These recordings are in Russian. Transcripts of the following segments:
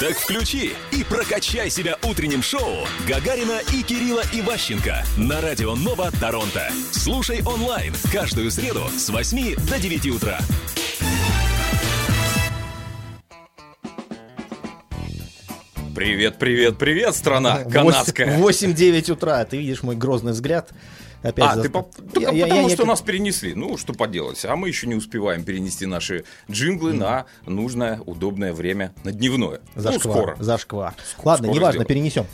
Так включи и прокачай себя утренним шоу Гагарина и Кирилла Иващенко на радио Нова Торонто. Слушай онлайн каждую среду с 8 до 9 утра. Привет, привет, привет, страна канадская. 8-9 утра. Ты видишь мой грозный взгляд. Опять А, за- ты по- Я- я- потому, я что не- нас перенесли. Ну, что поделать. А мы еще не успеваем перенести наши джинглы на нужное, удобное время, на дневное. Зашквар. Ну, скоро. Зашквар. Ладно, скоро неважно, сделаем. перенесем.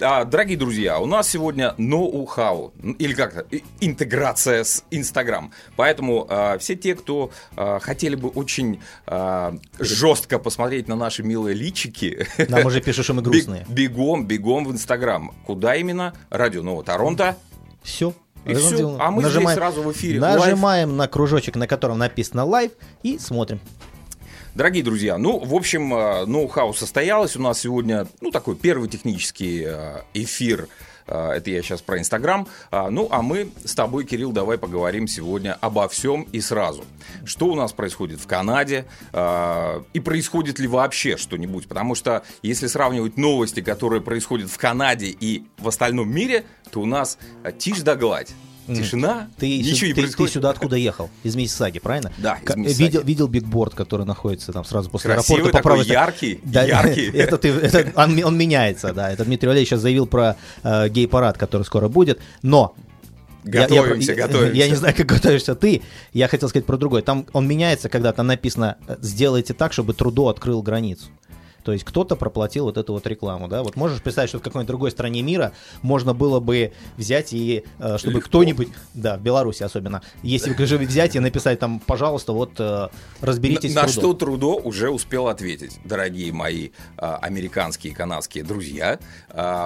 А, дорогие друзья, у нас сегодня ноу-хау, или как-то интеграция с Инстаграм. Поэтому а, все те, кто а, хотели бы очень а, жестко посмотреть на наши милые личики, Нам уже пишут, что мы грустные. бег- бегом, бегом в Инстаграм. Куда именно? Радио Нового Торонто. Все. И всё. А мы здесь сразу в эфире. Нажимаем на кружочек, на котором написано live, и смотрим. Дорогие друзья, ну, в общем, э, ноу-хау состоялось. У нас сегодня, ну, такой первый технический э, эфир. Э, Это я сейчас про Инстаграм. А, Ну, а мы с тобой, Кирилл, давай поговорим сегодня обо всем и сразу. Что у нас происходит в Канаде? э, И происходит ли вообще что-нибудь? Потому что если сравнивать новости, которые происходят в Канаде и в остальном мире, то у нас тишь да гладь. Тишина, Ты, ничего сю- не ты- ты сюда откуда ехал? Из Миссисаги, правильно? Да, из Миссисаги. Видел, видел бигборд, который находится там сразу после Красивый аэропорта. стороне? яркий, Да, яркий. Это ты, это он, он меняется, да. Это Дмитрий Валерьевич сейчас заявил про э, гей-парад, который скоро будет. Но я- я- Готовимся, я, готовимся. Я не знаю, как готовишься ты. Я хотел сказать про другой. Там он меняется, когда там написано э, «сделайте так, чтобы Трудо открыл границу». То есть кто-то проплатил вот эту вот рекламу, да? Вот можешь представить, что в какой-нибудь другой стране мира можно было бы взять и, э, чтобы Легко. кто-нибудь, да, в Беларуси особенно, если бы же взять и написать там, пожалуйста, вот э, разберитесь На, на что Трудо. Уже успел ответить, дорогие мои а, американские и канадские друзья.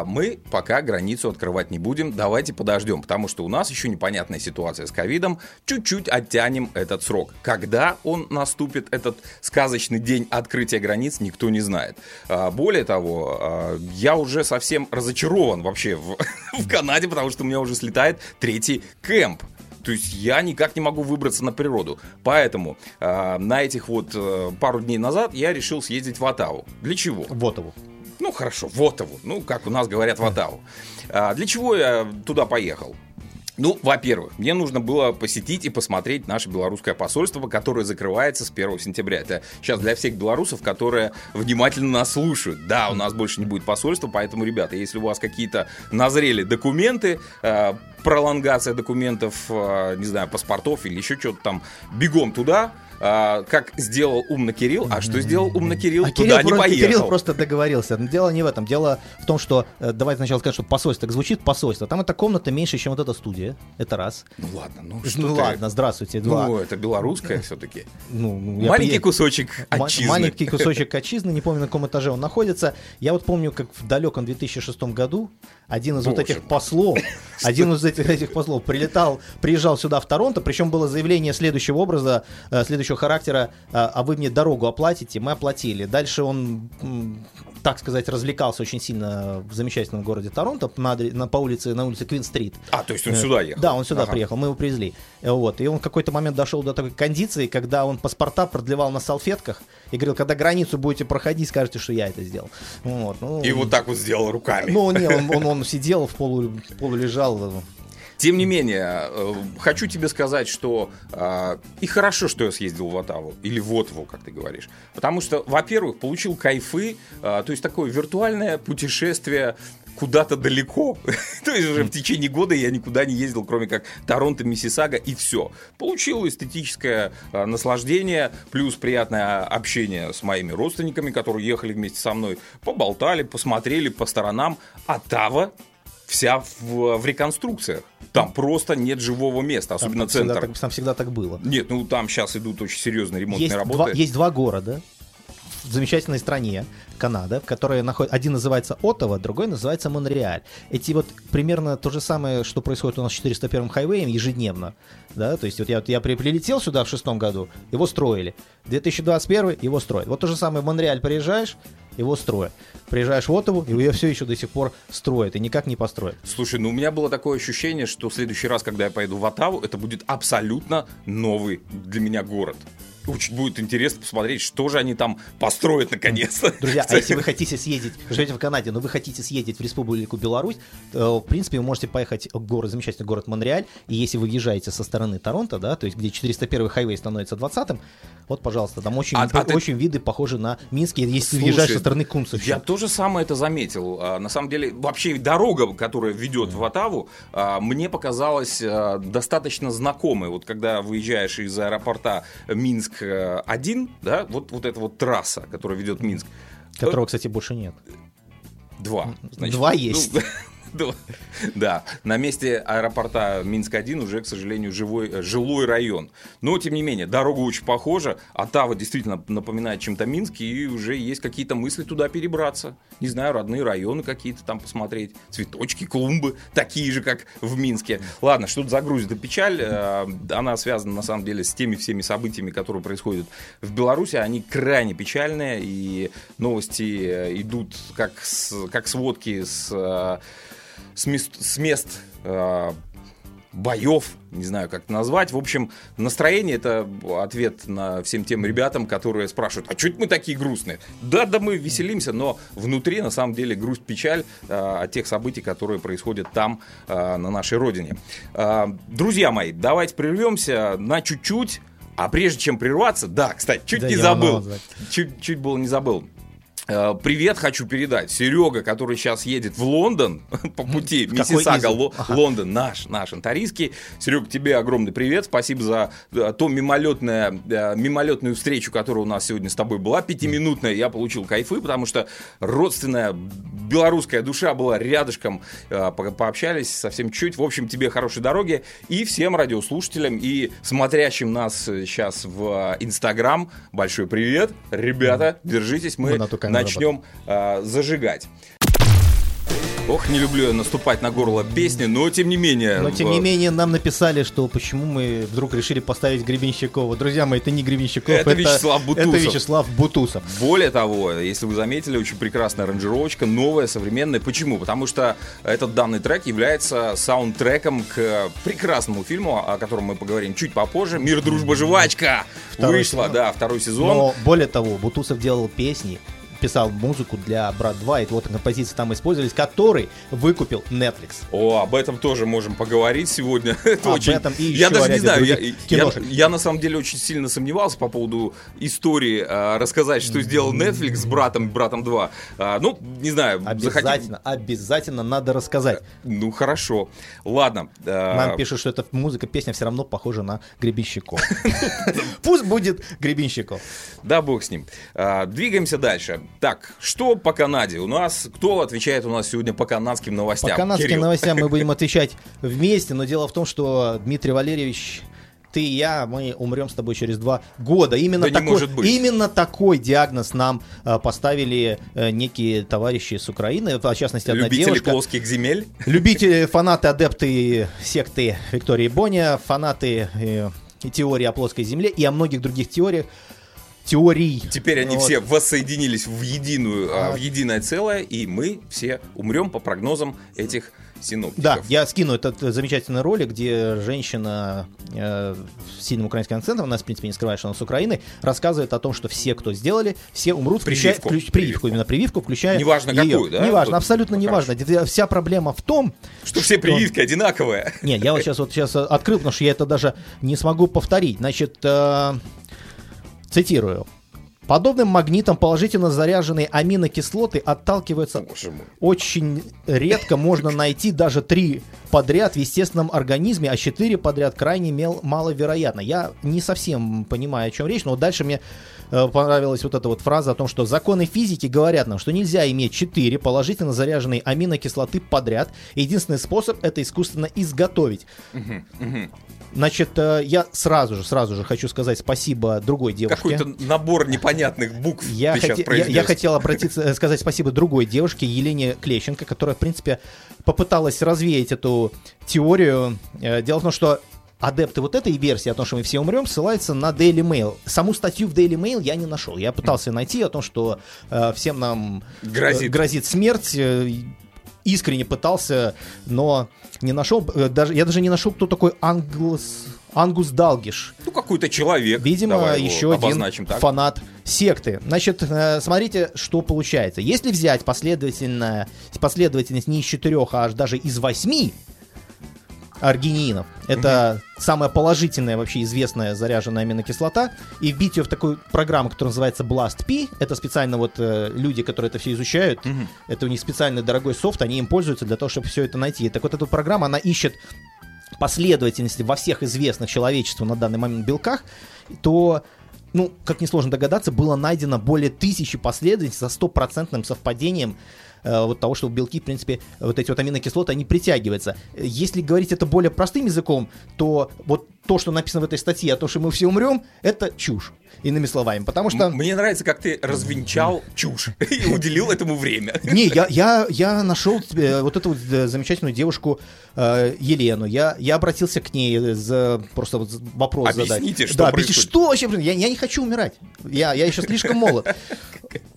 мы пока границу открывать не будем, давайте подождем, потому что у нас еще непонятная ситуация с ковидом. Чуть-чуть оттянем этот срок. Когда он наступит, этот сказочный день открытия границ, никто не знает. А, более того, а, я уже совсем разочарован вообще в, в Канаде, потому что у меня уже слетает третий кемп. То есть я никак не могу выбраться на природу. Поэтому э, на этих вот э, пару дней назад я решил съездить в Атаву. Для чего? Вот его. Ну хорошо, в Оттаву. Ну, как у нас говорят, в Оттаву. А, для чего я туда поехал? Ну, во-первых, мне нужно было посетить и посмотреть наше белорусское посольство, которое закрывается с 1 сентября. Это сейчас для всех белорусов, которые внимательно нас слушают. Да, у нас больше не будет посольства, поэтому, ребята, если у вас какие-то назрели документы, э, пролонгация документов, э, не знаю, паспортов или еще что-то там, бегом туда, э, как сделал умно Кирилл. А что сделал умно Кирилл? А туда Кирилл, не просто, поехал. Кирилл просто договорился. Но дело не в этом. Дело в том, что э, давайте сначала скажем, что посольство так звучит посольство. Там эта комната меньше, чем вот эта студия. Это раз. Ну ладно, ну что ну ты? ладно, здравствуйте. Два. Ну, это белорусская все-таки. Ну, ну, я Маленький поеду. кусочек Ма- отчизны. Маленький кусочек отчизны, не помню, на каком этаже он находится. Я вот помню, как в далеком 2006 году один из вот Боже этих мой. послов, один из этих, этих послов прилетал, приезжал сюда в Торонто, причем было заявление следующего образа, э, следующего характера, э, а вы мне дорогу оплатите, мы оплатили. Дальше он, так сказать, развлекался очень сильно в замечательном городе Торонто, на, на- по улице, на улице Квин-стрит. А, то есть он Э, сюда ехал? Да, он сюда Ага. приехал, мы его привезли. Э, Вот. И он в какой-то момент дошел до такой кондиции, когда он паспорта продлевал на салфетках и говорил, когда границу будете проходить, скажете, что я это сделал. Вот. Ну, И вот так вот сделал руками. Ну, не, он, он, он сидел в полу, полу лежал. Тем не менее, э, хочу тебе сказать, что э, и хорошо, что я съездил в Отаву, или в Отву, как ты говоришь. Потому что, во-первых, получил кайфы, э, то есть такое виртуальное путешествие куда-то далеко. То есть уже в течение года я никуда не ездил, кроме как Торонто, Миссисага и все. Получил эстетическое наслаждение, плюс приятное общение с моими родственниками, которые ехали вместе со мной. Поболтали, посмотрели по сторонам. Оттава вся в, в реконструкциях. Там просто нет живого места, особенно там, всегда центр. так, там всегда так было. Нет, ну там сейчас идут очень серьезные ремонтные Есть работы. два, есть два города замечательной стране, Канада, в которой один называется Оттава, другой называется Монреаль. Эти вот примерно то же самое, что происходит у нас с 401 хайвеем ежедневно. Да, то есть вот я, я при- прилетел сюда в шестом году, его строили. 2021 его строят. Вот то же самое в Монреаль приезжаешь, его строят. Приезжаешь в Оттаву, и ее все еще до сих пор строят, и никак не построят. Слушай, ну у меня было такое ощущение, что в следующий раз, когда я поеду в Оттаву, это будет абсолютно новый для меня город. Очень будет интересно посмотреть, что же они там построят наконец-то. Друзья, а если вы хотите съездить, живете в Канаде, но вы хотите съездить в Республику Беларусь, то, в принципе, вы можете поехать в город, замечательный город Монреаль, и если вы въезжаете со стороны Торонто, да, то есть где 401 хайвей становится 20-м, вот, пожалуйста, там очень, А- а ты- очень виды похожи на Минские, если Слушай, въезжаешь со стороны Я Кунцевщины. тоже самое это заметил. А, На самом деле, вообще дорога, которая ведет в Атаву, а, мне показалась а, достаточно знакомой. Вот когда выезжаешь из аэропорта Минск-1, да, вот, вот эта вот трасса, которая ведет Минск. Которого, кстати, больше нет. Два. Два есть. ну, два. Да, на месте аэропорта Минск-1 уже, к сожалению, живой, э, жилой район. Но, тем не менее, дорога очень похожа. Оттава действительно напоминает чем-то Минск, и уже есть какие-то мысли туда перебраться. Не знаю, родные районы какие-то там посмотреть. Цветочки, клумбы, такие же, как в Минске. Ладно, что-то загрузит и печаль. Э, Она связана, на самом деле, с теми всеми событиями, которые происходят в Беларуси. Они крайне печальные, и новости э, идут как, с, как сводки с, с мест, с мест э, боев, не знаю, как это назвать. В общем, настроение это ответ на всем тем ребятам, которые спрашивают, а что это мы такие грустные? Да, да, мы веселимся, но внутри на самом деле грусть, печаль э, от тех событий, которые происходят там, э, на нашей родине. Э, друзья мои, давайте прервемся на чуть-чуть. А прежде чем прерваться, да, кстати, чуть Да не забыл. Чуть, чуть было не забыл. Э, Привет хочу передать. Серега, который сейчас едет в Лондон по пути Миссисага? Ло- Ага. Лондон, наш, наш антарийский. Серега, тебе огромный привет. Спасибо за э, то мимолетное, э, мимолетную встречу, которая у нас сегодня с тобой была. Пятиминутная. Я получил кайфы, потому что родственная белорусская душа была рядышком. По- Пообщались совсем чуть. В общем, тебе хорошей дороги. И всем радиослушателям и смотрящим нас сейчас в Инстаграм. Большой привет. Ребята, держитесь. Мы Мы на начнем э, зажигать. Ох, не люблю я наступать на горло песни, но тем не менее. Но тем в- не менее нам написали, что почему мы вдруг решили поставить Гребенщикова. Друзья мои, это не Гребенщиков, Это Вячеслав Бутусов. Это Вячеслав Бутусов. Более того, если вы заметили, очень прекрасная аранжировочка, новая, современная. Почему? Потому что этот данный трек является саундтреком к прекрасному фильму, о котором мы поговорим чуть попозже. «Мир, дружба, жвачка» Второй вышла, сезон. да, второй сезон. Но более того, Бутусов делал песни, писал музыку для Брат 2, и вот композиции там использовались, который выкупил Netflix. О, об этом тоже можем поговорить сегодня. Это Об очень... этом и я еще даже о не знаю, я, я- я на самом деле очень сильно сомневался по поводу истории, а, рассказать, что сделал Netflix с братом, братом 2. А, ну, не знаю, захотим- Обязательно, обязательно надо рассказать. Ну, хорошо. Ладно. а, Нам пишут, что эта музыка, песня все равно похожа на Гребенщиков. Пусть будет Гребенщиков. Да, бог с ним. А, двигаемся дальше. Так, что по Канаде? У нас, кто отвечает у нас сегодня по канадским новостям? По канадским Кирилл. новостям мы будем отвечать вместе, но дело в том, что Дмитрий Валерьевич ты и я, мы умрем с тобой через два года. Именно, Да такой, именно такой диагноз нам э, поставили э, некие товарищи с Украины, в частности, одна Любители девушка. плоских земель? Любители, фанаты, адепты секты Виктории Боня, фанаты э, теории о плоской земле и о многих других теориях. Теорий. Теперь они Вот. все воссоединились в единую, а, в единое целое, и мы все умрем по прогнозам этих синоптиков. Да, я скину этот замечательный ролик, где женщина э, с сильным украинским акцентом, она, в принципе, не скрывает, что она с Украины, рассказывает о том, что все, кто сделали, все умрут, включая Прививку. включ- прививку, Прививку. именно прививку, включая Неважно её. какую, да? Неважно, Вот. абсолютно Ну, неважно. Вся проблема в том, Что все прививки одинаковые. Не, я вот сейчас вот сейчас открыл, потому что я это даже не смогу повторить. Значит, э, цитирую. Подобным магнитом положительно заряженные аминокислоты отталкиваются очень редко можно найти даже три подряд в естественном организме, а четыре подряд крайне мел- маловероятно. Я не совсем понимаю, о чем речь, но вот дальше мне э, понравилась вот эта вот фраза о том, что законы физики говорят нам, что нельзя иметь четыре положительно заряженные аминокислоты подряд. Единственный способ это искусственно изготовить. Значит, э, я сразу же, сразу же хочу сказать спасибо другой девушке. Какой-то набор непонятных букв Я, ты сейчас хоте- я- я хотел обратиться, э, сказать спасибо другой девушке, Елене Клещенко, которая, в принципе, попыталась развеять эту теорию. Э, Дело в том, что адепты вот этой версии о том, что мы все умрем, ссылаются на Daily Mail. Саму статью в Daily Mail я не нашел. Я пытался найти о том, что э, всем нам э, Грозит. грозит смерть. Искренне пытался, но не нашел. э, Даже, я даже не нашел, кто такой англос... Ангус Далгиш. Ну, какой-то человек. Видимо, Давай еще один так. фанат секты. Значит, э, смотрите, что получается. Если взять последовательно, последовательность не из четырех, а аж даже из восьми аргининов, это самая положительная вообще известная заряженная аминокислота, и вбить ее в такую программу, которая называется BLAST-P, это специально вот э, люди, которые это все изучают, это у них специальный дорогой софт, они им пользуются для того, чтобы все это найти. Так вот эта программа, она ищет последовательности во всех известных человечеству на данный момент белках, то ну, как несложно догадаться, было найдено более тысячи последовательностей со стопроцентным совпадением вот того, что белки, в принципе, вот эти вот аминокислоты, они притягиваются. Если говорить это более простым языком, то вот то, что написано в этой статье, а то, что мы все умрем, это чушь, иными словами. Потому что... Мне нравится, как ты развенчал чушь и уделил этому время. Не, я, я, я нашел э, вот эту вот э, замечательную девушку э, Елену. Я, я обратился к ней за просто вот вопрос Объясните, задать. что да, объясните, что вообще? Я, я не хочу умирать. Я, я еще слишком молод.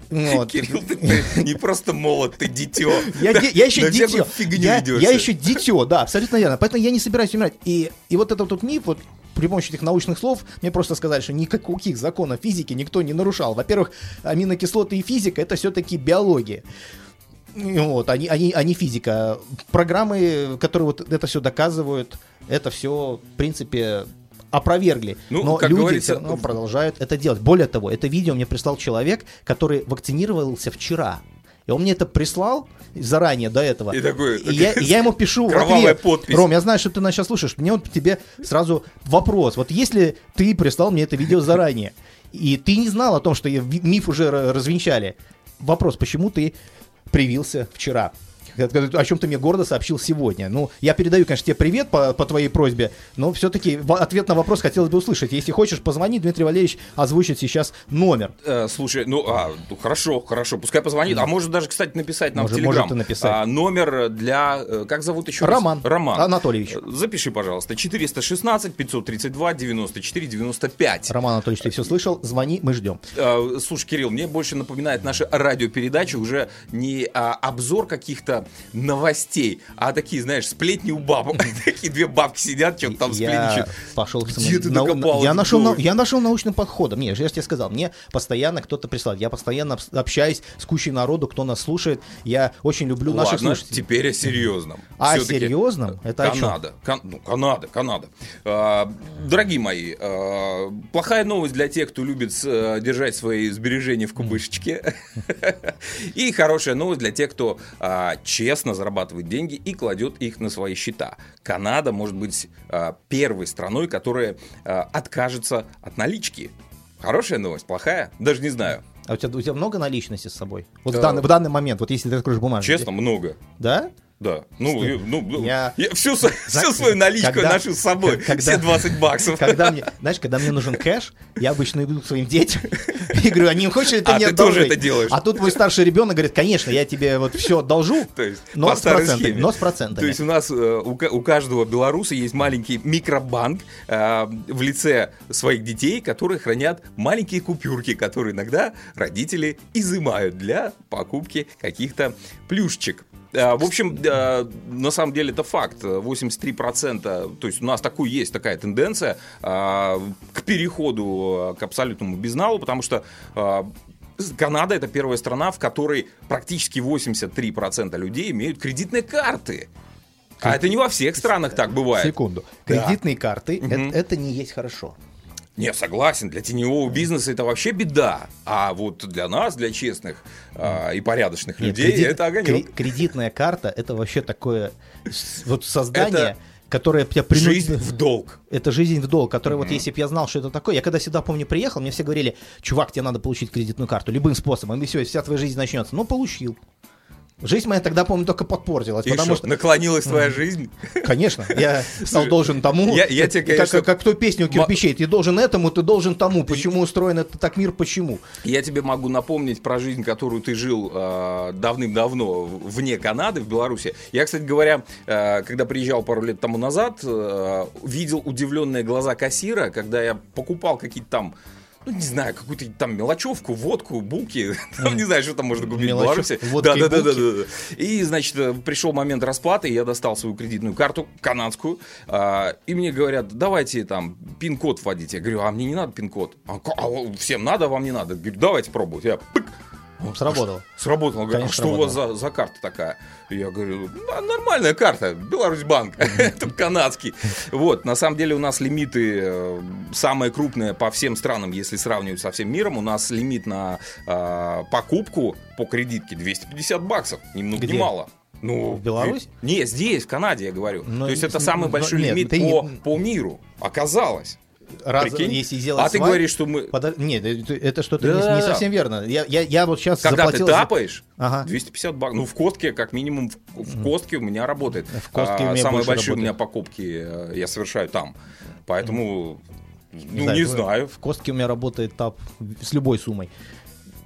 Вот. Кирилл, ты, ты не просто молод, ты дитё. Я, де- я еще дитё. Я, я еще дитё, да, абсолютно верно. Поэтому я не собираюсь умирать. И, и вот этот вот миф, вот при помощи этих научных слов, мне просто сказали, что никаких законов физики никто не нарушал. Во-первых, аминокислоты и физика это все-таки биология. И Вот, они, они, они физика. Программы, которые вот это все доказывают, это все, в принципе, опровергли. Ну, Но как люди говорится, все равно продолжают это делать. Более того, это видео мне прислал человек, который вакцинировался вчера. И он мне это прислал заранее до этого. И такой- И я, я ему пишу в ответ, подпись. Ром, я знаю, что ты нас сейчас слушаешь. Мне вот тебе сразу вопрос. Вот если ты прислал мне это видео заранее, и ты не знал о том, что миф уже ра- развенчали, вопрос, почему ты привился вчера? О чем ты мне гордо сообщил сегодня. Ну, я передаю, конечно, тебе привет по, по твоей просьбе, но все-таки ответ на вопрос хотелось бы услышать. Если хочешь, позвони, Дмитрий Валерьевич озвучит сейчас номер. Э, слушай, ну, а, ну, хорошо, хорошо, пускай позвонит. А может даже, кстати, написать нам Может- в Телеграм. может написать. А, номер для... э, Как зовут еще раз? Роман. Роман. Анатольевич. Э, Запиши, пожалуйста. 416 532 94 95. Роман Анатольевич, ты все слышал? Звони, мы ждем. Э, Слушай, Кирилл, мне больше напоминает наша радиопередача уже не а, обзор каких-то новостей, а такие, знаешь, сплетни у бабок. Такие две бабки сидят, что-то там я сплетничают. пошел к Где ты я нашел, я нашел научным подходом. Не, я же тебе сказал, мне постоянно кто-то прислал. Я постоянно общаюсь с кучей народу, кто нас слушает. Я очень люблю наших слушателей. теперь о серьезном. А о серьезном? Это? Канада. Кан- ну, Канада, Канада. А, дорогие мои, а, плохая новость для тех, кто любит э, держать свои сбережения в кубышечке. И хорошая новость для тех, кто а, честно зарабатывает деньги и кладет их на свои счета. Канада может быть а, первой страной, которая а, откажется от налички. Хорошая новость, плохая? Даже не знаю. А у тебя, у тебя много наличности с собой? Вот Да. в, данный, в данный момент, вот если ты откроешь бумажник. Честно, много. Да? Да. Ну, я- ну, ну, Я- я всю, со- всю свою наличку Когда- ношу с собой. когда- Все 20 баксов. Когда мне, знаешь, когда мне нужен кэш, я обычно иду к своим детям и говорю, а не хочешь ли ты А, мне ты тоже одолжить?» это делаешь. А тут мой старший ребенок говорит, конечно, я тебе вот все одолжу, То есть, но с процентами. схеме. Но с процентами. То есть у нас, э, у, у каждого белоруса есть маленький микробанк э, в лице своих детей, которые хранят маленькие купюрки, которые иногда родители изымают для покупки каких-то плюшечек. Э, В общем, э, на самом деле это факт. 83%, то есть у нас такой есть такая тенденция э, к переходу к абсолютному безналу, потому что Канада это первая страна, в которой практически 83% людей имеют кредитные карты. А это не во всех странах так бывает. Секунду. Да. Кредитные карты Мгм. это, это не есть хорошо. Не, согласен, для теневого бизнеса это вообще беда. А вот для нас, для честных а, и порядочных Нет, людей, кредит- это огонек. кре- кредитная карта это вообще такое вот создание, Это которое тебя принудит. Жизнь в долг. Это жизнь в долг, которая вот если бы я знал, что это такое, я когда сюда, помню, приехал, мне все говорили, чувак, тебе надо получить кредитную карту любым способом, и все, вся твоя жизнь начнется. Ну, получил. Жизнь моя тогда, помню, только подпортилась, И потому что, наклонилась твоя жизнь? Конечно, я стал должен тому. я- я тебе, как- конечно, как, как в той песне у кирпичей. Ты должен этому, ты должен тому. Почему устроен это так мир, почему? Я тебе могу напомнить про жизнь, которую ты жил э, давным-давно вне Канады, в Беларуси. Я, кстати говоря, э, когда приезжал пару лет тому назад, э, видел удивленные глаза кассира, когда я покупал какие-то там ну, не знаю, какую-то там мелочевку, водку, булки, там, не знаю, что там можно купить в Беларуси. Да, и да, да, да, да. И, значит, э, пришел момент расплаты, я достал свою кредитную карту канадскую, а, и мне говорят, давайте там пин-код вводите. Я говорю, а мне не надо пин-код. А, а всем надо, а вам не надо. Говорю, давайте пробовать. Я пык, Сработало. Сработало. Говорю, а Конечно, что у вас за, за карта такая? Я говорю, «Да, нормальная карта, Беларусь банк, это канадский. Вот, на самом деле у нас лимиты э, самые крупные по всем странам, если сравнивать со всем миром, у нас лимит на э, покупку по кредитке 250 баксов, ни много ни Где? мало. Ну, В Беларусь? Не, здесь, в Канаде, я говорю. Но То есть это самый но большой нет, лимит ты не- по, по миру. Оказалось. Раз, Прикинь? если сделать а ты свайп- говоришь, что мы... Подо- Нет, это, что-то не- Да. не, совсем верно. Я, я, я вот сейчас Когда заплатил... ты тапаешь, Ага. 250 баксов. Ну, в Костке, как минимум, в, в Костке у меня работает. В Костке у А, меня Самые большие у меня работает. покупки э, я совершаю там. Поэтому, ну, знаю, не знаю. В Костке у меня работает тап с любой суммой.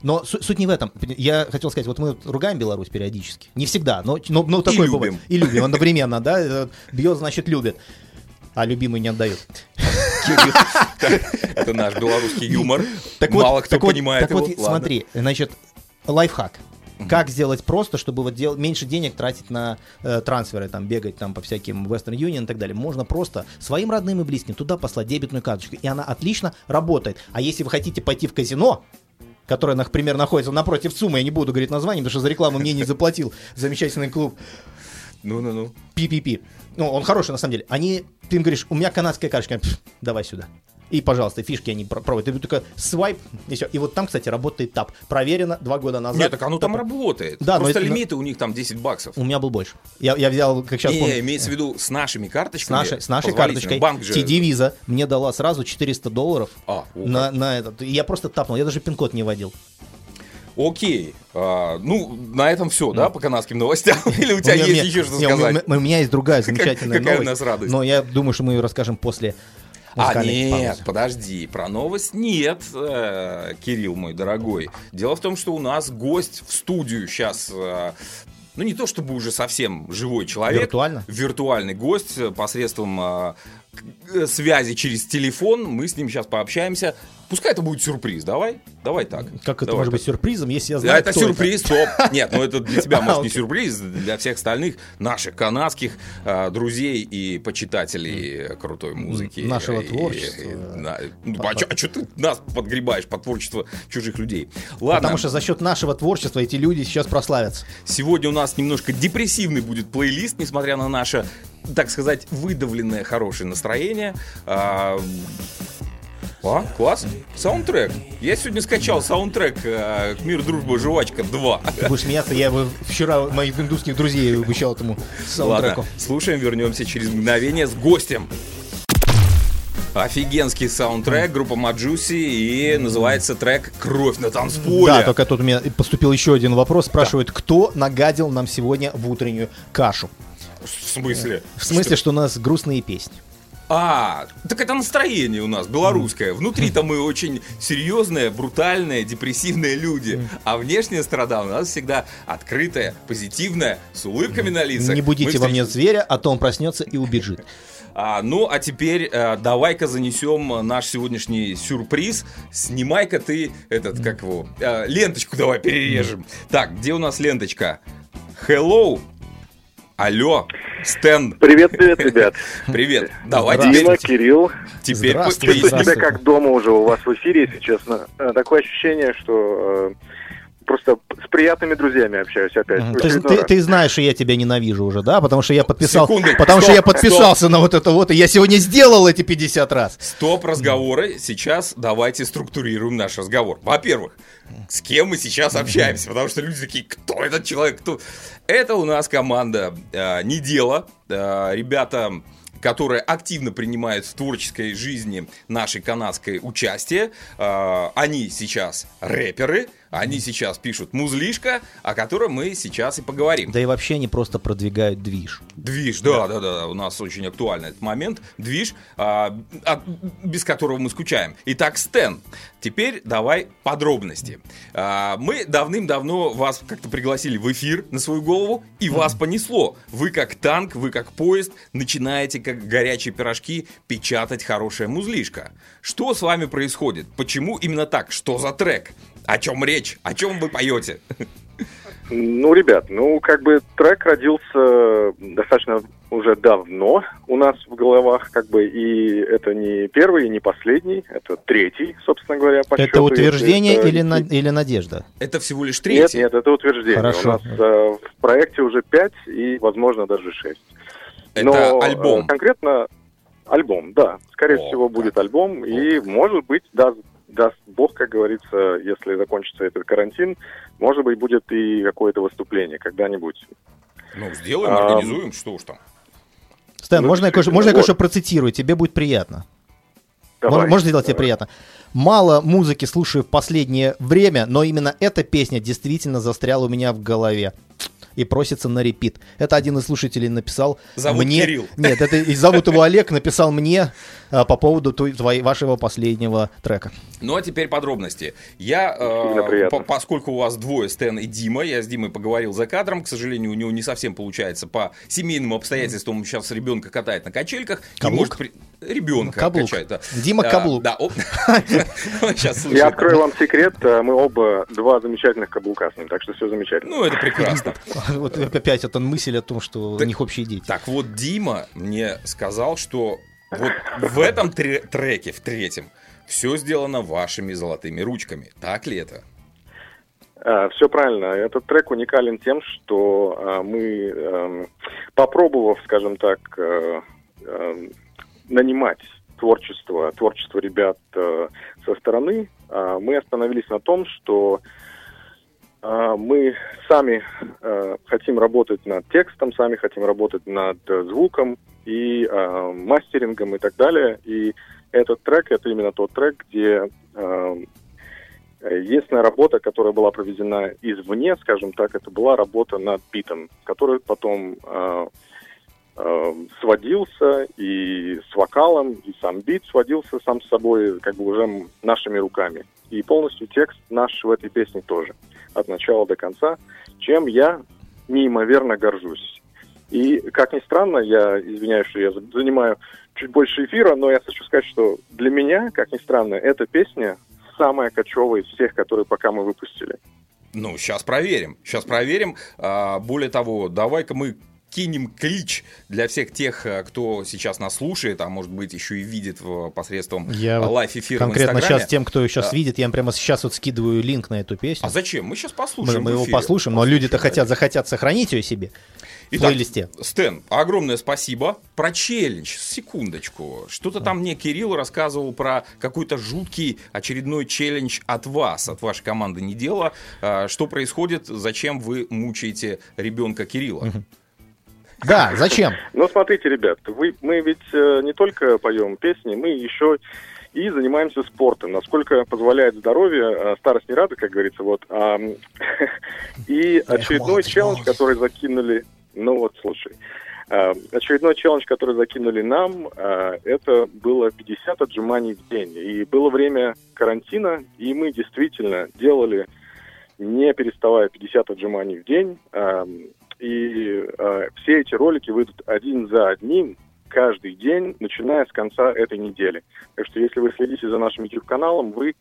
Но су- суть не в этом. Я хотел сказать, вот мы ругаем Беларусь периодически. Не всегда, но, но, но такое любим. бывает. И любим одновременно, да. Э, Бьет, значит, любит. А любимый не отдает. Кирилл, Это наш белорусский юмор. Так вот, Мало кто так вот- понимает так его. вот, Ладно. смотри, значит, лайфхак. Как сделать просто, чтобы вот дел- меньше денег тратить на э, трансферы, там бегать там по всяким Western Union и так далее. Можно просто своим родным и близким туда послать дебетную карточку, и она отлично работает. А если вы хотите пойти в казино, которое, например, находится напротив ЦУМа, я не буду говорить название, потому что за рекламу мне не заплатил замечательный клуб Ну-ну-ну. PPP. Ну, он хороший на самом деле. Они, ты им говоришь, у меня канадская карточка, Пф, давай сюда. И, пожалуйста, фишки они про- пробуют. Ты только свайп, и все. И вот там, кстати, работает тап. Проверено два года назад. Нет, так оно там работает. Да, но Просто это- лимиты у них там 10 баксов. У меня был больше. Я, я взял, как сейчас Не, помню, имеется в виду с нашими с карточками. нашей, с нашей карточкой Банк же... TD Visa мне дала сразу 400 долларов А, на, на этот. Я просто тапнул, я даже пин-код не вводил. Окей. А, ну, на этом все, да, по канадским новостям? Или у тебя У меня- есть меня- еще что не, у меня- сказать? У меня есть другая замечательная какая у новость. нас радость. Но я думаю, что мы ее расскажем после А нет, паузы. подожди, про новость нет, э, Кирилл мой дорогой. Дело в том, что у нас гость в студию сейчас, ну не то чтобы уже совсем живой человек. Виртуально? Виртуальный гость э, посредством э, э, связи через телефон. Мы с ним сейчас пообщаемся. Пускай это будет сюрприз, давай, давай так. Как это Давай может так. быть сюрпризом, если я Да, знаю, это сюрприз, стоп. Нет, ну это для тебя, может, не сюрприз, для всех остальных наших канадских э, друзей и почитателей крутой музыки. Нашего И- творчества. и- да. Ну, А что ты нас подгребаешь под творчество чужих людей? Ладно, Потому что за счет нашего творчества эти люди сейчас прославятся. сегодня у нас немножко депрессивный будет плейлист, несмотря на наше, так сказать, выдавленное хорошее настроение. А, а, класс. Саундтрек. Я сегодня скачал саундтрек э, «Мир, дружба, жвачка 2». Ты будешь смеяться, я вчера моих индусских друзей обещал этому саундтреку. Ладно, слушаем, вернемся через мгновение с гостем. Офигенский саундтрек, группа Маджуси, и называется трек «Кровь на танцполе». Да, только тут у меня поступил еще один вопрос. Спрашивают, кто нагадил нам сегодня в утреннюю кашу? В смысле? В смысле, что у нас грустные песни. А, так это настроение у нас белорусское. Внутри-то мы очень серьезные, брутальные, депрессивные люди. А внешняя сторона у нас всегда открытая, позитивная, с улыбками на лицах. Не будите во мне зверя, а то он проснется и убежит. А, ну, а теперь э, давай-ка занесем наш сегодняшний сюрприз. Снимай-ка ты этот, как его, э, ленточку давай перережем. Так, где у нас ленточка? Hello. Алло, Стэн, Привет, привет, ребят. привет. Давай. Дима, теперь, Кирилл. теперь Здравствуйте, Чувствую себя как дома уже у вас в эфире, если честно. Э, Такое ощущение, что э, просто с приятными друзьями общаюсь опять. Ты, ты- ты знаешь, что я тебя ненавижу уже, да? Потому что я подписал, Секунду, потому что стоп, я подписался на вот это вот, и я сегодня сделал эти 50 раз. Стоп разговоры. Сейчас давайте структурируем наш разговор. Во-первых, с кем мы сейчас общаемся? Потому что люди такие, кто этот человек? Кто? Это у нас команда э, «Не дело». Э, ребята которые активно принимают в творческой жизни нашей канадской участие. Э, Они сейчас рэперы, Они сейчас пишут музлишка, о котором мы сейчас и поговорим. Да и вообще они просто продвигают движ. Движ, да, да, да, у нас очень актуальный этот момент. Движ, а, а, без которого мы скучаем. Итак, Стэн, теперь давай подробности. А, мы давным-давно вас как-то пригласили в эфир на свою голову, и вас понесло. Вы как танк, вы как поезд, начинаете как горячие пирожки печатать хорошая музлишка. Что с вами происходит? Почему именно так? Что за трек? О чем речь? О чем вы поете? Ну, ребят, ну, как бы трек родился достаточно уже давно у нас в головах, как бы, и это не первый и не последний, это третий, собственно говоря, по Это счету, утверждение если или, это- на- или надежда? Это всего лишь Нет, третий. нет, это утверждение. Хорошо. У нас э, в проекте уже пять и, возможно, даже шесть. Это Но, э, альбом. конкретно альбом, да. Скорее О, всего, будет альбом. И, может быть, даст, даст Бог, как говорится, если закончится этот карантин, может быть, будет и какое-то выступление когда-нибудь. Ну, сделаем, А, организуем, что уж там. Стэн, Ну, можно, я кое-что, действительно, можно я вот. кое-что процитирую? Тебе будет приятно. Давай. Мож- Можно сделать тебе приятно? Мало музыки слушаю в последнее время, но именно эта песня действительно застряла у меня в голове и просится на репит. Это один из слушателей написал Зовут мне. Кирилл. Нет, это и зовут его Олег, написал мне а, по поводу той- твоей- вашего последнего трека. Ну а теперь подробности. Я, э, по- поскольку у вас двое, Стэн и Дима, я с Димой поговорил за кадром, к сожалению, у него не совсем получается по семейным обстоятельствам, он сейчас ребенка катает на качельках. и Каблук? может при- Ребенка Каблук. качает, да. Дима А, Каблук. Да. Сейчас. Я открою вам секрет, э, мы оба два замечательных каблука с ним, так что все замечательно. Ну, это прекрасно. Вот опять эта мысль о том, что у них общие дети. Так вот, Дима мне сказал, что вот в этом тре- треке, в третьем, все сделано вашими золотыми ручками. Так ли это? все правильно. Этот трек уникален тем, что а, мы, эм, попробовав, скажем так, э, эм, нанимать творчество, творчество ребят э, со стороны, а, мы остановились на том, что а, мы сами э, хотим работать над текстом, сами хотим работать над звуком и мастерингом и так далее. И этот трек это именно тот трек, где э, единственная работа, которая была проведена извне, скажем так, это была работа над битом, который потом э, э, сводился и с вокалом, и сам бит сводился сам с собой, как бы уже нашими руками. И полностью текст наш в этой песне тоже, от начала до конца, чем я неимоверно горжусь. И, как ни странно, я извиняюсь, что я за- занимаю чуть больше эфира, но я хочу сказать, что для меня, как ни странно, эта песня самая кочевая из всех, которые пока мы выпустили. Ну, сейчас проверим. Сейчас проверим. А, более того, давай-ка мы кинем клич для всех тех, э, кто сейчас нас слушает, а может быть еще и видит посредством Я лайф-эфира Конкретно сейчас тем, кто сейчас А. видит, я им прямо сейчас вот скидываю линк на эту песню. А зачем? Мы сейчас Мы, послушаем. мы в его эфире. послушаем, но Послушаем, люди-то хотят, захотят сохранить ее себе Итак, плейлисте. Стэн, огромное спасибо. Про челлендж, секундочку. Что-то там мне Кирилл рассказывал про какой-то жуткий очередной челлендж от вас, от вашей команды не дело. А, Что происходит, зачем вы мучаете ребенка Кирилла? Да, зачем? Ну, смотрите, ребят, вы, мы ведь э, не только поем песни, мы еще и занимаемся спортом, насколько позволяет здоровье, э, старость не рада, как говорится, вот. А, и очередной челлендж, который закинули, ну вот, слушай, А, очередной челлендж, который закинули нам, а, это было 50 отжиманий в день. И было время карантина, и мы действительно делали, не переставая, 50 отжиманий в день. А, И все эти ролики выйдут один за одним каждый день, начиная с конца этой недели. Так что если вы следите за нашим YouTube-каналом, вы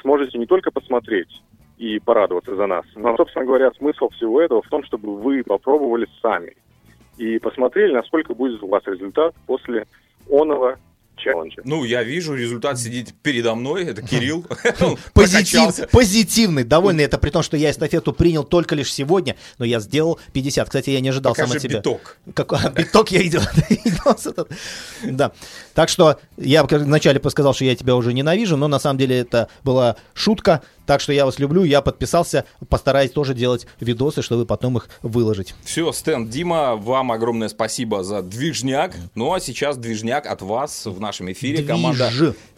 сможете не только посмотреть и порадоваться за нас, но, собственно говоря, смысл всего этого в том, чтобы вы попробовали сами и посмотрели, насколько будет у вас результат после оного челленджа. Ну, я вижу, результат сидит передо мной, это Кирилл. Он Позитив, позитивный, довольный. Это при том, что я эстафету принял только лишь сегодня, но я сделал 50. Кстати, я не ожидал сам от себя. биток. Как, а, биток я видел. Да. Так что я вначале сказал, что я тебя уже ненавижу, но на самом деле это была шутка. Так что я вас люблю, я подписался, постараюсь тоже делать видосы, чтобы потом их выложить. Все, Стэн, Дима, вам огромное спасибо за движняк. Ну а сейчас движняк от вас в нашем эфире. Движ. Команда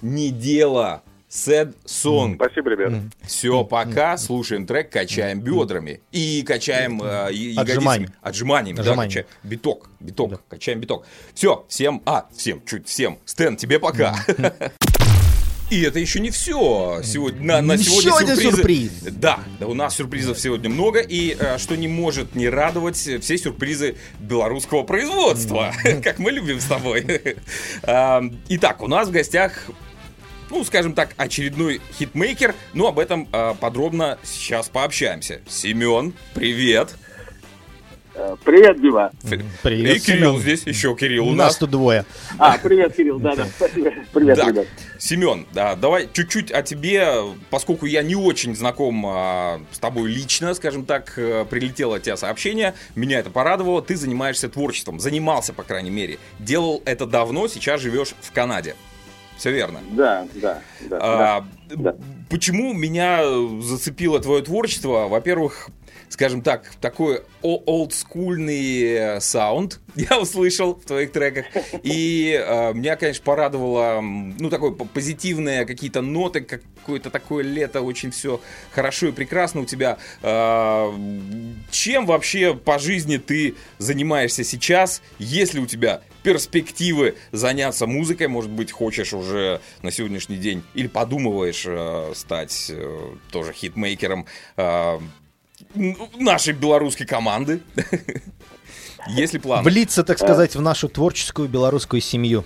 «Не дело». Sad Song. Спасибо, ребята. Все, пока, слушаем трек, качаем бедрами и качаем э, ягодицами. Отжиманиями. Отжиманиями, да. Биток, биток, качаем биток. Все, всем, а, всем, чуть всем. Стэн, тебе пока. И это еще не все. Сегодня, на, на Еще сегодня один сюрпризы. сюрприз. Да, да, у нас сюрпризов сегодня много, и э, что не может не радовать, э, все сюрпризы белорусского производства, как мы любим с тобой. А, Итак, у нас в гостях ну, скажем так, очередной хитмейкер, но об этом э, подробно сейчас пообщаемся. Семен, привет. Э, Привет, Дима. Привет, И Кирилл Семен. здесь, еще Кирилл у нас. нас тут двое. А, привет, Кирилл, да, да, спасибо. Привет, Так, ребят. Семен, да, давай чуть-чуть о тебе, поскольку я не очень знаком а, с тобой лично, скажем так, э, прилетело от тебя сообщение, меня это порадовало, ты занимаешься творчеством, занимался, по крайней мере, делал это давно, сейчас живешь в Канаде. Все верно. Да, да, да. А, да. Почему меня зацепило твое творчество? Во-первых, скажем так, такой олдскульный э, саунд я услышал в твоих треках. И э, меня, конечно, порадовало, ну, такое позитивные какие-то ноты, какое-то такое лето, очень все хорошо и прекрасно у тебя. А, чем вообще по жизни ты занимаешься сейчас? Есть ли у тебя перспективы заняться музыкой? Может быть, хочешь уже на сегодняшний день или подумываешь э, стать э, тоже хитмейкером э, нашей белорусской команды? Есть ли планы? Влиться, так сказать, в нашу творческую белорусскую семью.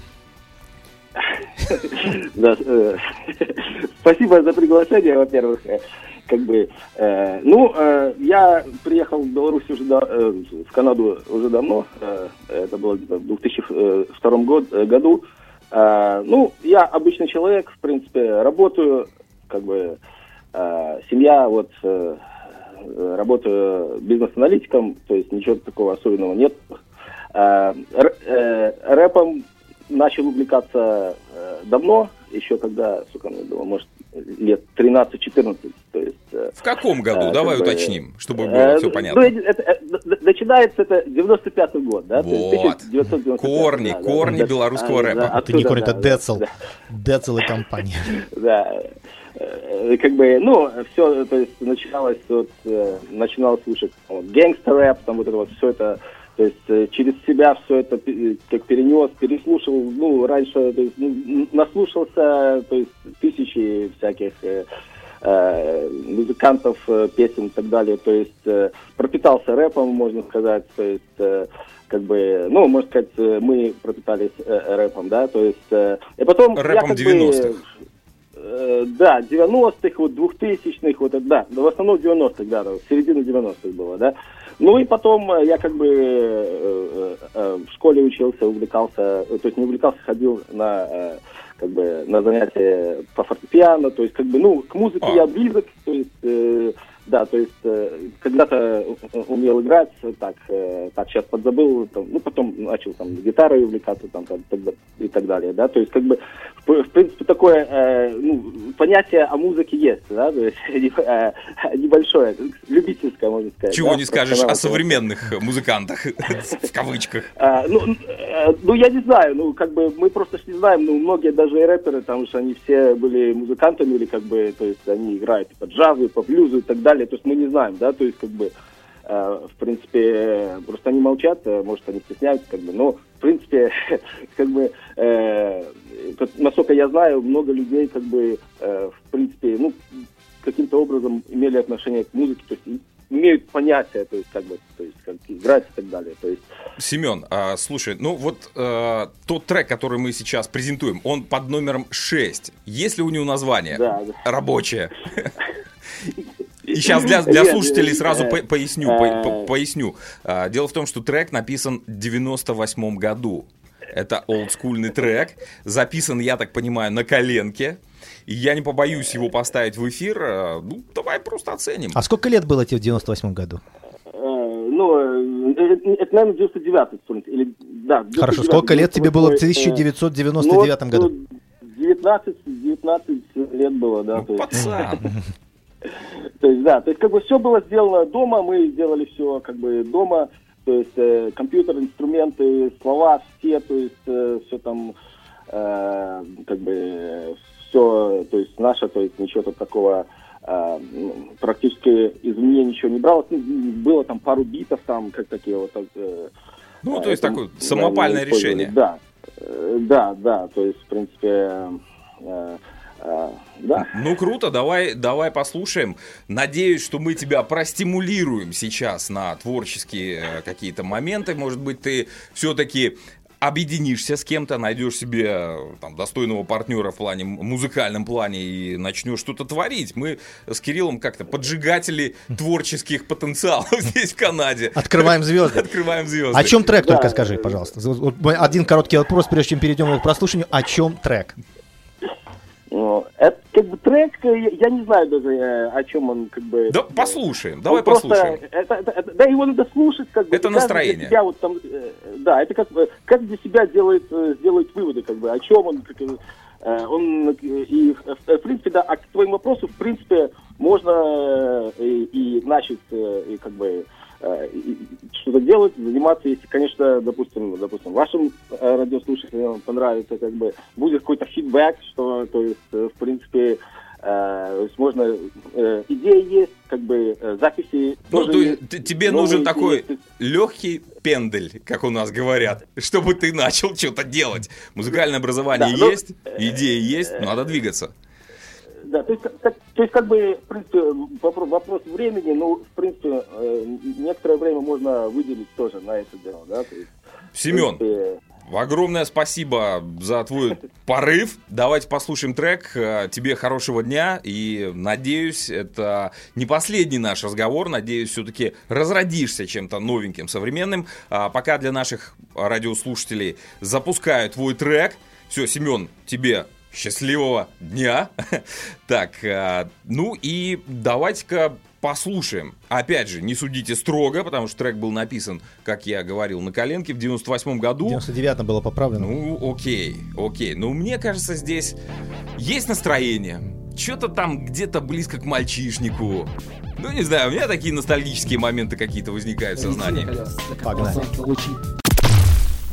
Э, Спасибо за приглашение, во-первых. Э, Как бы, э, ну, э, я приехал в Беларусь уже, э, в Канаду уже давно. Э, Это было где-то в 2002 год- э, году. Э, Ну, я обычный человек, в принципе, работаю, как бы, э, семья, вот, э, работаю бизнес-аналитиком, то есть ничего такого особенного нет. Э, э, Рэпом начал увлекаться э, давно, еще когда, сука, мне было, может, лет 13-14, то есть... э, В каком году? э, Давай как бы, уточним, чтобы э, было все ну, понятно. это- это- начинается это 95-й год, да? Вот. 1995, Корни, да, корни да, белорусского а, рэпа. да, Это не корни, это да, да, Децл. да. Децл и компания. Да. Э, Как бы, ну, все, то есть, начиналось, вот, э, начинал слушать вот, гэнгстер-рэп, там вот это вот все это, то есть, э, через себя все это как перенес, переслушал, ну, раньше, то есть, ну, наслушался, то есть, тысячи всяких э, э, музыкантов, песен и так далее, то есть, э, пропитался рэпом, можно сказать, то есть, э, как бы, ну, можно сказать, мы пропитались э, рэпом, да, то есть, э, и потом... я Рэпом как бы, 90-х. Э, Да, 90-х, вот 2000-х, вот это, да, в основном 90-х, да, середина 90-х было, да. Ну и потом э, я как бы э, в школе учился, увлекался, то есть не увлекался, ходил на э, как бы на занятия по фортепиано, то есть как бы, ну, к музыке А. я близок, то есть, да, то есть э, когда-то умел играть, так, э, так сейчас подзабыл, там, ну, потом начал там гитарой увлекаться, там, так- и так далее, да, то есть как бы, в, в принципе, такое, э, ну, понятие о музыке есть, да, то есть э, небольшое, любительское, можно сказать. Чего да, не скажешь о современных музыкантах, в кавычках. А, ну, э, ну, я не знаю, ну, как бы, мы просто не знаем, ну, многие даже и рэперы, там что они все были музыкантами, или, как бы, то есть, они играют по джазу, и по блюзу, и так далее, то есть, мы не знаем, да, то есть, как бы, э, в принципе, просто они молчат, э, может, они стесняются, как бы, но, в принципе, как бы, э, насколько я знаю, много людей, как бы, э, в принципе, ну, каким-то образом имели отношение к музыке, то есть, имеют понятие, то есть, как бы, то есть, как играть и так далее, то есть, Семен, а, слушай, ну вот э, тот трек, который мы сейчас презентуем, он под номером 6. Есть ли у него название? Да, да. Рабочее. И сейчас для, для слушателей сразу по- поясню. по- э, по- поясню. А, Дело в том, что трек написан в 98 году. Это олдскульный трек. Записан, я так понимаю, на коленке. И я не побоюсь его поставить в эфир. Э, Ну, давай просто оценим. А сколько лет было тебе в 98 году? Э, Ну, это, наверное, 99-й, вспомните, или, да, Хорошо, 99-й, сколько лет тебе было в 98-й, э, 1999 ну, году? ну, 19, 19 лет было, да. Ну, пацан. то есть, да, то есть, как бы все было сделано дома, мы сделали все, как бы, дома, то есть, э, компьютер, инструменты, слова все, то есть, все там, э, как бы, все, то есть наше, то есть ничего тут такого ну, практически из мне ничего не бралось. Ну, было там пару битов, там, как такие вот. Э, ну, то есть такое самопальное решение. Да, э, да, да, то есть, в принципе, э, да. Ну круто, давай, давай послушаем. Надеюсь, что мы тебя простимулируем сейчас на творческие какие-то моменты. Может быть, ты все-таки объединишься с кем-то, найдешь себе там, достойного партнера в плане музыкальном плане и начнешь что-то творить. Мы с Кириллом как-то поджигатели творческих потенциалов здесь в Канаде. Открываем звезды. Открываем звезды. О чем трек только скажи, пожалуйста. Один короткий вопрос, прежде чем перейдем к прослушиванию. О чем трек? Ну, это как бы трек, я, я не знаю даже, э, о чем он как бы... Да послушаем, давай послушаем. Просто, это, это, это, да, его надо слушать, как бы. Это настроение. Для себя, вот, там, э, да, это как, как для себя делает, э, делает выводы, как бы, о чем он, как, он, и, в принципе, да, а к твоему вопросу, в принципе, можно и, и начать, и, как бы, Э, что-то делать, заниматься, если, конечно, допустим, допустим, вашим э, радиослушателям понравится, как бы будет какой-то фидбэк, что, то есть, э, в принципе, то есть можно, э, идеи есть, как бы записи. Ну, то есть тебе нужен такой есть. легкий пендель, как у нас говорят, чтобы ты начал что-то делать. Музыкальное образование да, есть, но, идеи есть, надо двигаться. Да, то есть, как, то есть, как бы, в принципе, вопрос, времени, ну, в принципе, э, некоторое время можно выделить тоже на это дело, да. То есть, Семен, принципе... огромное спасибо за твой порыв. Давайте послушаем трек. Э, тебе хорошего дня и надеюсь, это не последний наш разговор. Надеюсь, все-таки разродишься чем-то новеньким, современным. А пока для наших радиослушателей запускаю твой трек. Все, Семен, тебе счастливого дня. так, э, ну и давайте-ка послушаем. Опять же, не судите строго, потому что трек был написан, как я говорил, на коленке в 98 году. В 99-м было поправлено. Ну, окей, окей. Но мне кажется, здесь есть настроение. Что-то там где-то близко к мальчишнику. Ну, не знаю, у меня такие ностальгические моменты какие-то возникают в сознании. Погнали.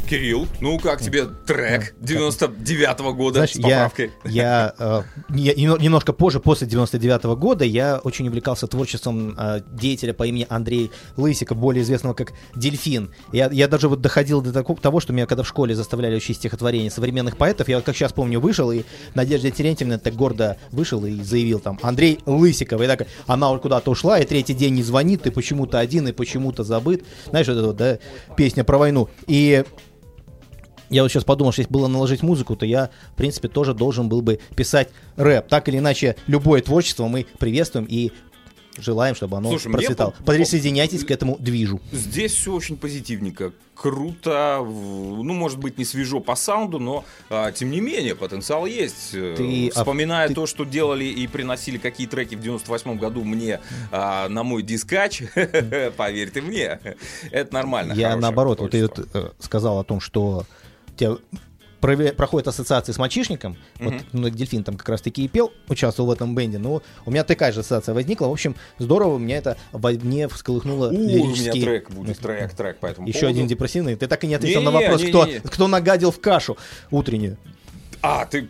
Кирилл, ну как тебе трек 99-го года Знаешь, с поправкой? Я, я, э, я немножко позже, после 99-го года, я очень увлекался творчеством э, деятеля по имени Андрей Лысиков, более известного как Дельфин. Я, я даже вот доходил до такого, того, что меня когда в школе заставляли учить стихотворения современных поэтов, я как сейчас помню вышел, и Надежда Терентьевна так гордо вышел и заявил там Андрей Лысиков. И так она куда-то ушла, и третий день не звонит, ты почему-то один и почему-то забыт. Знаешь, вот эта вот, да, песня про войну. И я вот сейчас подумал, что если было наложить музыку, то я, в принципе, тоже должен был бы писать рэп. Так или иначе, любое творчество мы приветствуем и желаем, чтобы оно Слушай, процветало. Мне... Присоединяйтесь к этому движу. Здесь все очень позитивненько. Круто. Ну, может быть, не свежо по саунду, но а, тем не менее, потенциал есть. Э, ты, Вспоминая а, то, что делали и приносили какие треки в 98 году мне а, на мой дискач, поверь ты мне, это нормально. Я наоборот, вот ты вот, э, сказал о том, что тебя проходит ассоциация с мальчишником, mm-hmm. вот ну, Дельфин там как раз таки и пел, участвовал в этом бенде, но у меня такая же ассоциация возникла, в общем, здорово, меня это во мне всколыхнуло У, лирический... у меня трек будет, трек, трек по этому Еще поводу. один депрессивный, ты так и не ответил не, на вопрос, не, кто, не, кто нагадил в кашу утреннюю. А, ты...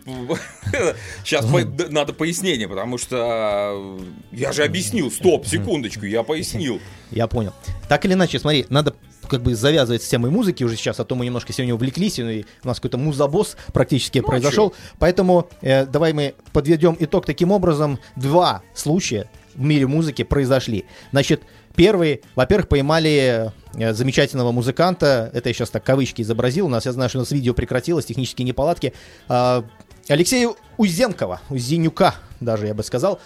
Сейчас надо пояснение, потому что я же объяснил. Стоп, секундочку, я пояснил. Я понял. Так или иначе, смотри, надо как бы завязывать с темой музыки уже сейчас, а то мы немножко сегодня увлеклись, и у нас какой-то музабос практически ну, а произошел. А Поэтому э, давай мы подведем итог таким образом. Два случая в мире музыки произошли. Значит, Первый, во-первых, поймали э, замечательного музыканта, это я сейчас так кавычки изобразил, у нас, я знаю, что у нас видео прекратилось, технические неполадки, э, Алексея Узенкова, Узенюка даже, я бы сказал,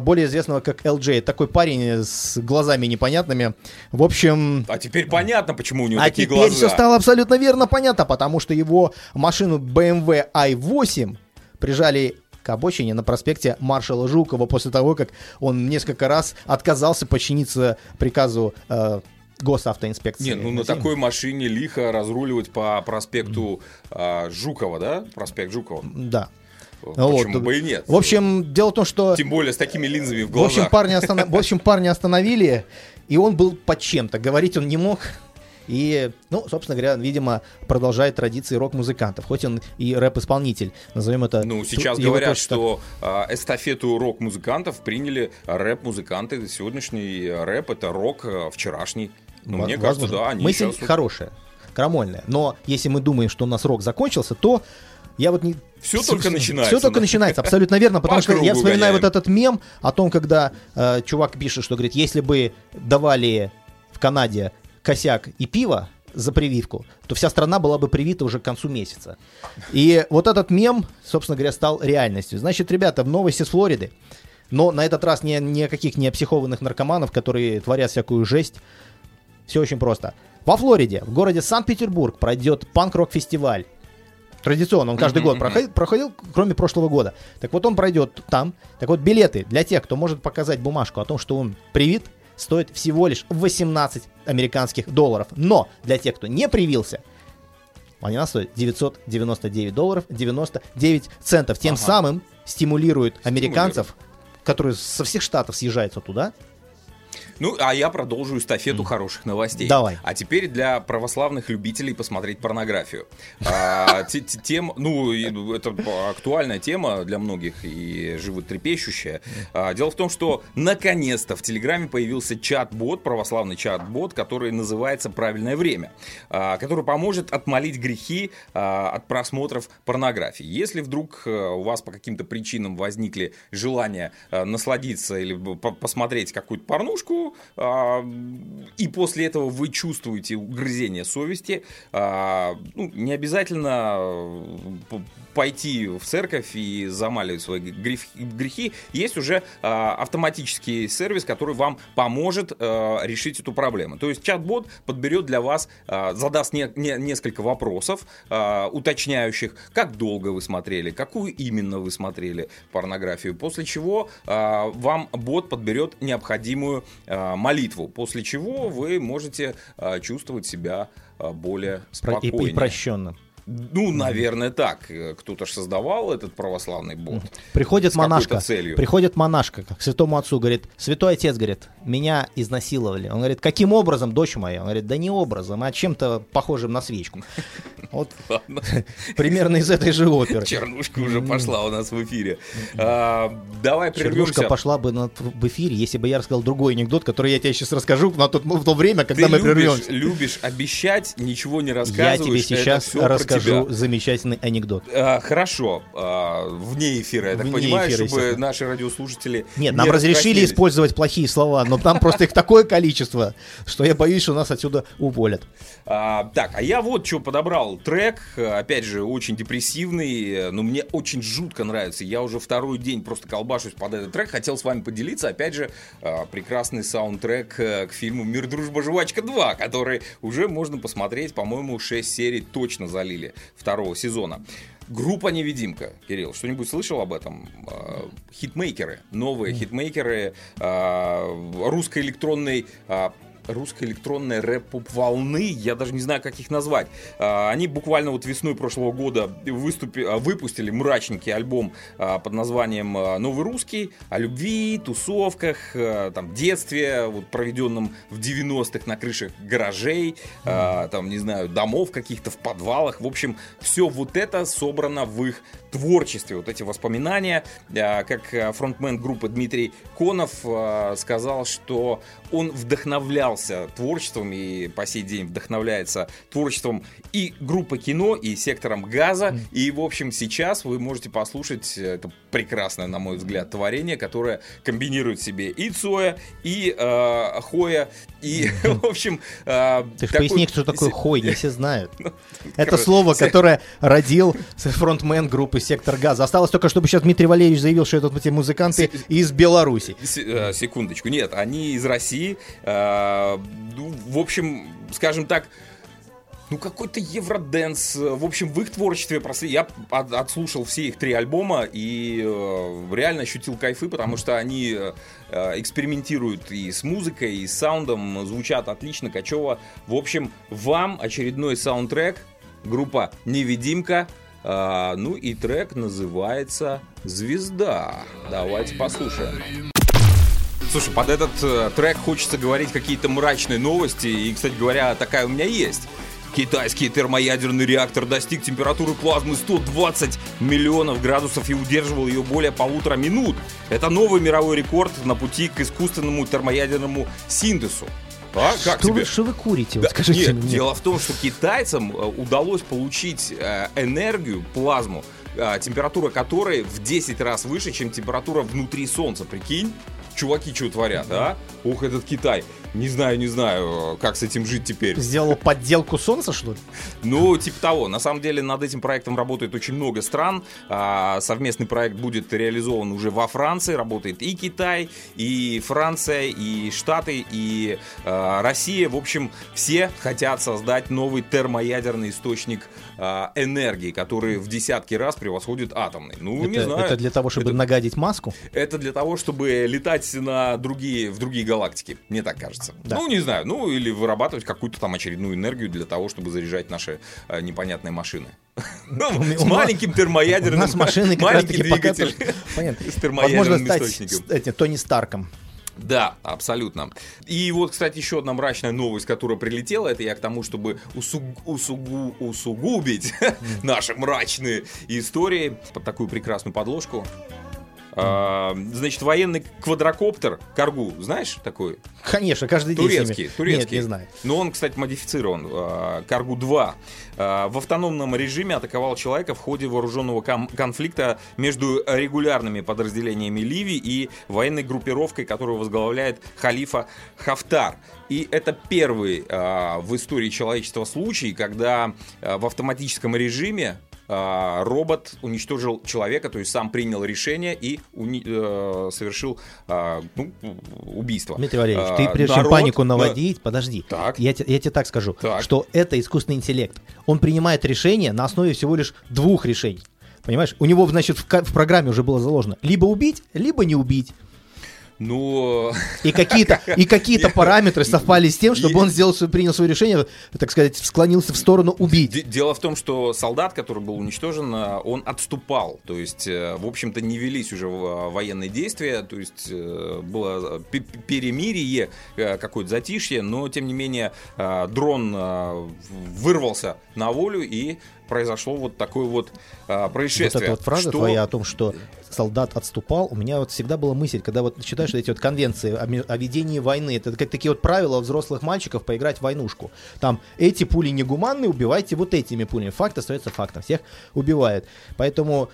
более известного как LJ. Такой парень с глазами непонятными. В общем... А теперь понятно, почему у него а такие глаза. А теперь все стало абсолютно верно понятно, потому что его машину BMW i8 прижали к обочине на проспекте маршала Жукова после того, как он несколько раз отказался подчиниться приказу э, госавтоинспекции. Нет, ну на такой машине лихо разруливать по проспекту э, Жукова, да? Проспект Жукова. Да. Почему вот. бы и нет? В общем, дело в том, что... Тем более с такими линзами в глазах. В общем, парня, останов... в общем, парня остановили, и он был под чем-то. Говорить он не мог. И, ну, собственно говоря, видимо, продолжает традиции рок-музыкантов, хоть он и рэп-исполнитель, назовем это. Ну, сейчас его говорят, что а, эстафету рок-музыкантов приняли рэп-музыканты. Сегодняшний рэп — это рок а, вчерашний. Ну, мне Возможно. кажется, да, они Мысль сейчас... хорошая, крамольная. Но если мы думаем, что у нас рок закончился, то я вот не... Всё только начинается, Все только да. начинается, абсолютно верно, потому По что я вспоминаю гоняем. вот этот мем о том, когда э, чувак пишет, что говорит, если бы давали в Канаде косяк и пиво за прививку, то вся страна была бы привита уже к концу месяца. И вот этот мем, собственно говоря, стал реальностью. Значит, ребята, в новости с Флориды, но на этот раз не, никаких не психованных наркоманов, которые творят всякую жесть, все очень просто. Во Флориде, в городе Санкт-Петербург, пройдет панк-рок-фестиваль. Традиционно, он каждый год проходил, проходил, кроме прошлого года. Так вот, он пройдет там. Так вот, билеты для тех, кто может показать бумажку о том, что он привит, стоят всего лишь 18 американских долларов. Но для тех, кто не привился, они нас стоят 999 долларов 99 центов. Тем Ага. самым стимулирует американцев, которые со всех штатов съезжаются туда, Ну, а я продолжу эстафету хороших новостей. Давай. А теперь для православных любителей посмотреть порнографию. А, те- те- Тем, ну, это актуальная тема для многих и животрепещущая. А, Дело в том, что наконец-то в Телеграме появился чат-бот, православный чат-бот, который называется «Правильное время», а, который поможет отмолить грехи а, от просмотров порнографии. Если вдруг э, у вас по каким-то причинам возникли желания э, насладиться или посмотреть какую-то порнушку, а, и после этого вы чувствуете угрызение совести, а, ну, не обязательно п- пойти в церковь и замаливать свои грехи. Есть уже а, автоматический сервис, который вам поможет решить эту проблему. То есть чат-бот подберет для вас, а, задаст не- не- несколько вопросов, а, уточняющих, как долго вы смотрели, какую именно вы смотрели порнографию, после чего а, вам бот подберет необходимую а, молитву, после чего вы можете а, чувствовать себя а, более про- и, и прощенно. Ну, наверное, так. Э, Кто-то же создавал этот православный бот. Приходит монашка, целью. приходит монашка к святому отцу, говорит, святой отец, говорит, меня изнасиловали. Он говорит, каким образом, дочь моя? Он говорит, да не образом, а чем-то похожим на свечку. Вот примерно из этой же оперы. Чернушка уже пошла у нас в эфире. А, давай Чернушка прервемся. пошла бы в эфире, если бы я рассказал другой анекдот, который я тебе сейчас расскажу на то время, когда мы прервемся. любишь обещать, ничего не Я рассказываешь. тебе это сейчас про расскажу тебя. замечательный анекдот. А, хорошо, а, вне эфира, я так Вне понимаю, эфира, чтобы наши радиослушатели Нет, не нам разрешили использовать плохие слова, но там просто их такое количество, что я боюсь, что нас отсюда уволят. А, так, а я вот что подобрал. Трек, опять же, очень депрессивный, но мне очень жутко нравится. Я уже второй день просто колбашусь под этот трек. Хотел с вами поделиться, опять же, прекрасный саундтрек к фильму «Мир, дружба, жвачка 2», который уже можно посмотреть, по-моему, 6 серий точно залили второго сезона. Группа «Невидимка». Кирилл, что-нибудь слышал об этом? Э, Хитмейкеры, новые хитмейкеры э, русской электронной э, русской электронной рэп-поп волны, я даже не знаю, как их назвать. А, Они буквально вот весной прошлого года выступи- а, выпустили мрачненький альбом а, под названием «Новый русский», о любви, тусовках, там, детстве, вот, проведенном в 90-х на крышах гаражей, там, не знаю, домов каких-то, в подвалах. В общем, все вот это собрано в их творчестве. Вот эти воспоминания, а, как а, фронтмен группы Дмитрий Конов а, сказал, что он вдохновлялся творчеством и по сей день вдохновляется творчеством и группы кино, и сектором газа. И, в общем, сейчас вы можете послушать это прекрасное, на мой взгляд, творение, которое комбинирует в себе и Цоя, и э, Хоя, и, в общем... э, Ты же такой- поясни, что такое хой, не все знают. Это короче, слово, которое родил фронтмен группы «Сектор газа». Осталось только, чтобы сейчас Дмитрий Валерьевич заявил, что это эти музыканты из Беларуси. С- э, секундочку, нет, они из России. э, ну, в общем, скажем так, ну какой-то евроденс. В общем, в их творчестве просли... я от- отслушал все их три альбома и э, реально ощутил кайфы, потому что они э, экспериментируют и с музыкой, и с саундом, звучат отлично, качево. В общем, вам очередной саундтрек, группа «Невидимка», э, ну и трек называется «Звезда». Давайте послушаем. Слушай, под этот э, трек хочется говорить какие-то мрачные новости. И, кстати говоря, такая у меня есть. Китайский термоядерный реактор достиг температуры плазмы 120 миллионов градусов и удерживал ее более полутора минут. Это новый мировой рекорд на пути к искусственному термоядерному синтезу. А, как что, тебе? вы, что вы курите? Да, Вот скажите нет, мне. дело в том, что китайцам э, удалось получить э, энергию, плазму, э, температура которой в 10 раз выше, чем температура внутри Солнца. Прикинь? Чуваки что творят, а? Ух, этот Китай. Не знаю, не знаю, как с этим жить теперь. Сделал подделку солнца, что ли? Ну, типа того. На самом деле над этим проектом работает очень много стран. А, Совместный проект будет реализован уже во Франции. Работает и Китай, и Франция, и Штаты, и а, Россия. В общем, все хотят создать новый термоядерный источник а, энергии, который в десятки раз превосходит атомный. Ну, не это, знаю. это для того, чтобы Это- нагадить маску? это для того, чтобы летать на другие, в другие галактики, мне так кажется. Да. Ну, не знаю, ну или вырабатывать какую-то там очередную энергию для того, чтобы заряжать наши э, непонятные машины. Ну, С маленьким термоядерным, У нас машины как раз маленький таки пока двигатель тоже- Понятно. с Возможно, термоядерным стать источником. этим, Тони Старком. Да, абсолютно. И вот, кстати, еще одна мрачная новость, которая прилетела, это я к тому, чтобы усуг- усугу- усугубить наши мрачные истории под такую прекрасную подложку. А, значит, военный квадрокоптер Каргу, знаешь такой? Конечно, каждый день с ними. Турецкий, турецкий. Нет, не знаю. Но он, кстати, модифицирован. а, Каргу-2. а, В автономном режиме атаковал человека в ходе вооруженного конфликта между регулярными подразделениями Ливии и военной группировкой, которую возглавляет халифа Хафтар. И это первый в истории человечества случай, когда в автоматическом режиме а, робот уничтожил человека, то есть сам принял решение и уни- э, совершил а, ну, убийство. Дмитрий Валерьевич, А, ты прежде чем народ- панику да. наводить, подожди. Так. Я, я тебе так скажу, Так. что это искусственный интеллект. Он принимает решения на основе всего лишь двух решений. Понимаешь? У него, значит, в, в программе уже было заложено либо убить, либо не убить. Ну, И какие-то, и какие-то параметры совпали с тем, чтобы он сделал, принял свое решение, так сказать, склонился в сторону убить. Де- Дело в том, что солдат, который был уничтожен, э, он отступал. То есть, э, в общем-то, не велись уже в- военные действия. То есть, э, было пе- перемирие, э, какое-то затишье, но, тем не менее, э, дрон э, вырвался на волю и произошло вот такое вот Вот происшествие. эта вот фраза Что- твоя о том, что солдат отступал, у меня вот всегда была мысль, когда вот читаешь эти вот конвенции о, о ведении войны, это как такие вот правила взрослых мальчиков поиграть в войнушку. Там эти пули негуманные, убивайте вот этими пулями. Факт остается фактом, всех убивают. Поэтому,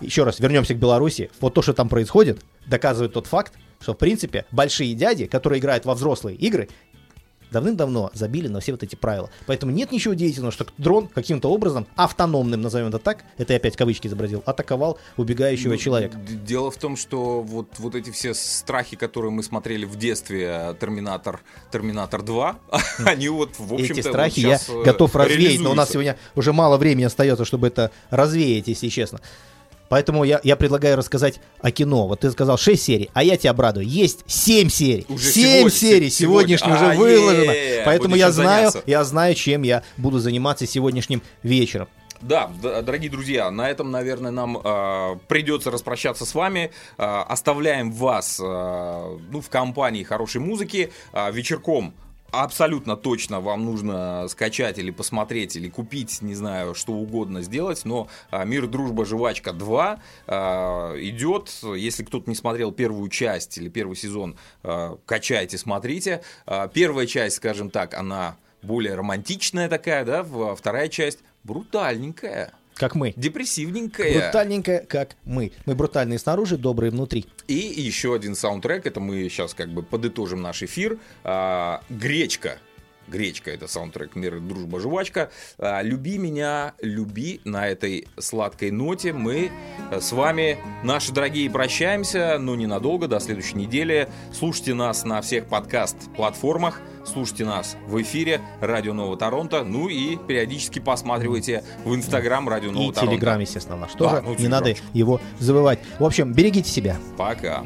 еще раз, вернемся к Беларуси. Вот то, что там происходит, доказывает тот факт, что, в принципе, большие дяди, которые играют во взрослые игры, давным-давно забили на все вот эти правила. Поэтому нет ничего удивительного, что дрон каким-то образом, автономным, назовем это так, это я опять кавычки изобразил, атаковал убегающего Ну, человека. Дело в том, что вот, вот эти все страхи, которые мы смотрели в детстве, э, Терминатор, Терминатор 2, они вот, в общем-то, Эти страхи я э, готов развеять, но у нас сегодня уже мало времени остается, чтобы это развеять, если честно. Поэтому я, я предлагаю рассказать о кино. Вот ты сказал 6 серий, а я тебя обрадую. Есть 7 серий. Уже 7 сегодня, серий сегодня. сегодняшние уже А, выложено. е-е-е, Поэтому я знаю, заняться. я знаю, чем я буду заниматься сегодняшним вечером. Да, дорогие друзья, на этом, наверное, нам э, придется распрощаться с вами. Э, оставляем вас э, ну, в компании хорошей музыки. Э, вечерком абсолютно точно вам нужно скачать или посмотреть, или купить, не знаю, что угодно сделать, но э, «Мир, дружба, жвачка 2» э, идет. Если кто-то не смотрел первую часть или первый сезон, э, качайте, смотрите. Первая часть, скажем так, она более романтичная такая, да, вторая часть брутальненькая, Как мы. депрессивненькая. Брутальненько, как мы. Мы брутальные снаружи, добрые внутри. И еще один саундтрек, это мы сейчас как бы подытожим наш эфир. А, Гречка. Гречка это саундтрек «Мир, дружба, жвачка». А, Люби меня, люби. На этой сладкой ноте мы э, с вами, наши дорогие, прощаемся, но ненадолго, до следующей недели. Слушайте нас на всех подкаст-платформах, слушайте нас в эфире Радио Нового Торонто, ну и периодически посматривайте в Инстаграм Радио И Нового Торонто. Телеграм, естественно, наш тоже. ну, не надо его забывать. В общем, берегите себя. Пока.